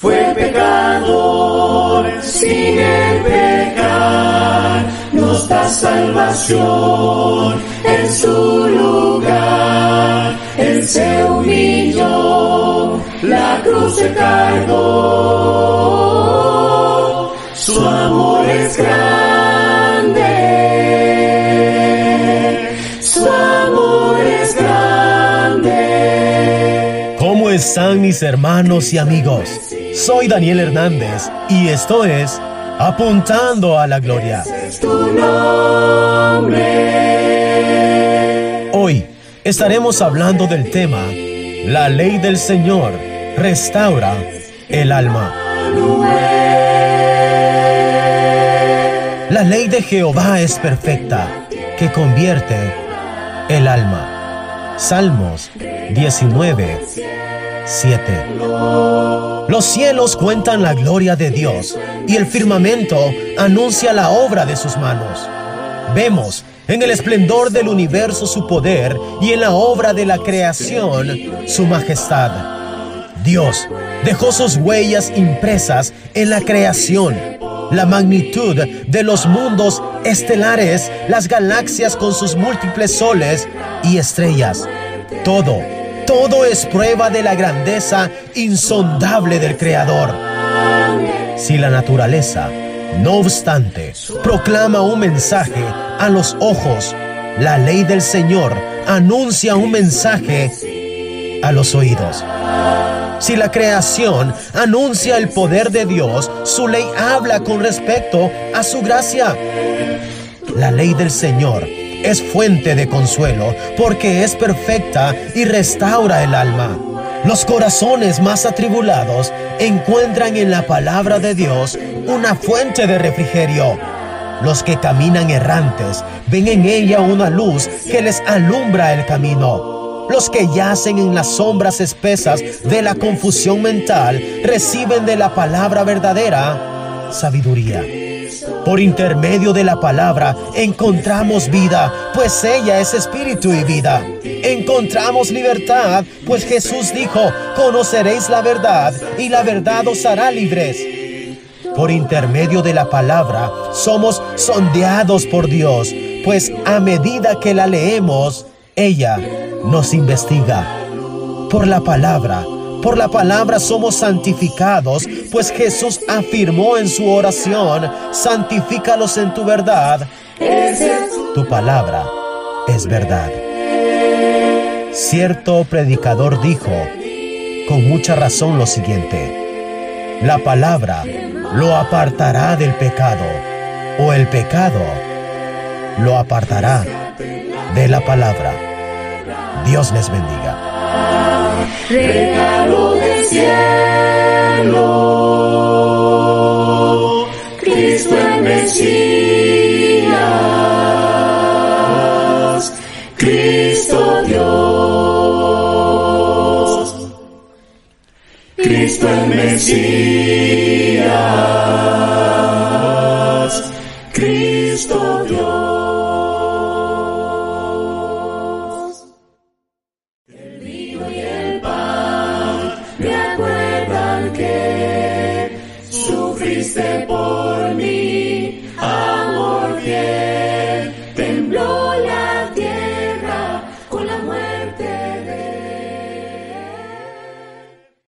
Fue pecador sin el pecar, nos da salvación en su lugar. Él se humilló, la cruz se están mis hermanos y amigos? Soy Daniel Hernández y esto es Apuntando a la Gloria. Hoy estaremos hablando del tema La ley del Señor restaura el alma. La ley de Jehová es perfecta, que convierte el alma. Salmos 19, 7. Los cielos cuentan la gloria de Dios y el firmamento anuncia la obra de sus manos. Vemos en el esplendor del universo su poder y en la obra de la creación su majestad. Dios dejó sus huellas impresas en la creación, la magnitud de los mundos estelares, las galaxias con sus múltiples soles y estrellas. Todo, todo es prueba de la grandeza insondable del Creador. Si la naturaleza, no obstante, proclama un mensaje a los ojos, la ley del Señor anuncia un mensaje a los oídos. Si la creación anuncia el poder de Dios, su ley habla con respecto a su gracia. La ley del Señor es fuente de consuelo porque es perfecta y restaura el alma. Los corazones más atribulados encuentran en la palabra de Dios una fuente de refrigerio. Los que caminan errantes ven en ella una luz que les alumbra el camino. Los que yacen en las sombras espesas de la confusión mental reciben de la palabra verdadera sabiduría. Por intermedio de la palabra encontramos vida, pues ella es espíritu y vida. Encontramos libertad, pues Jesús dijo, conoceréis la verdad y la verdad os hará libres. Por intermedio de la palabra somos sondeados por Dios, pues a medida que la leemos, ella nos investiga. Por la palabra, por la palabra somos santificados, pues Jesús afirmó en su oración, santifícalos en tu verdad. Tu palabra es verdad. Cierto predicador dijo con mucha razón lo siguiente, la palabra lo apartará del pecado, o el pecado lo apartará de la palabra. Dios les bendiga. regalo del cielo, Cristo el Mesías, Cristo Dios. El vino y el pan me acuerdan que sufriste por mí, amor fiel.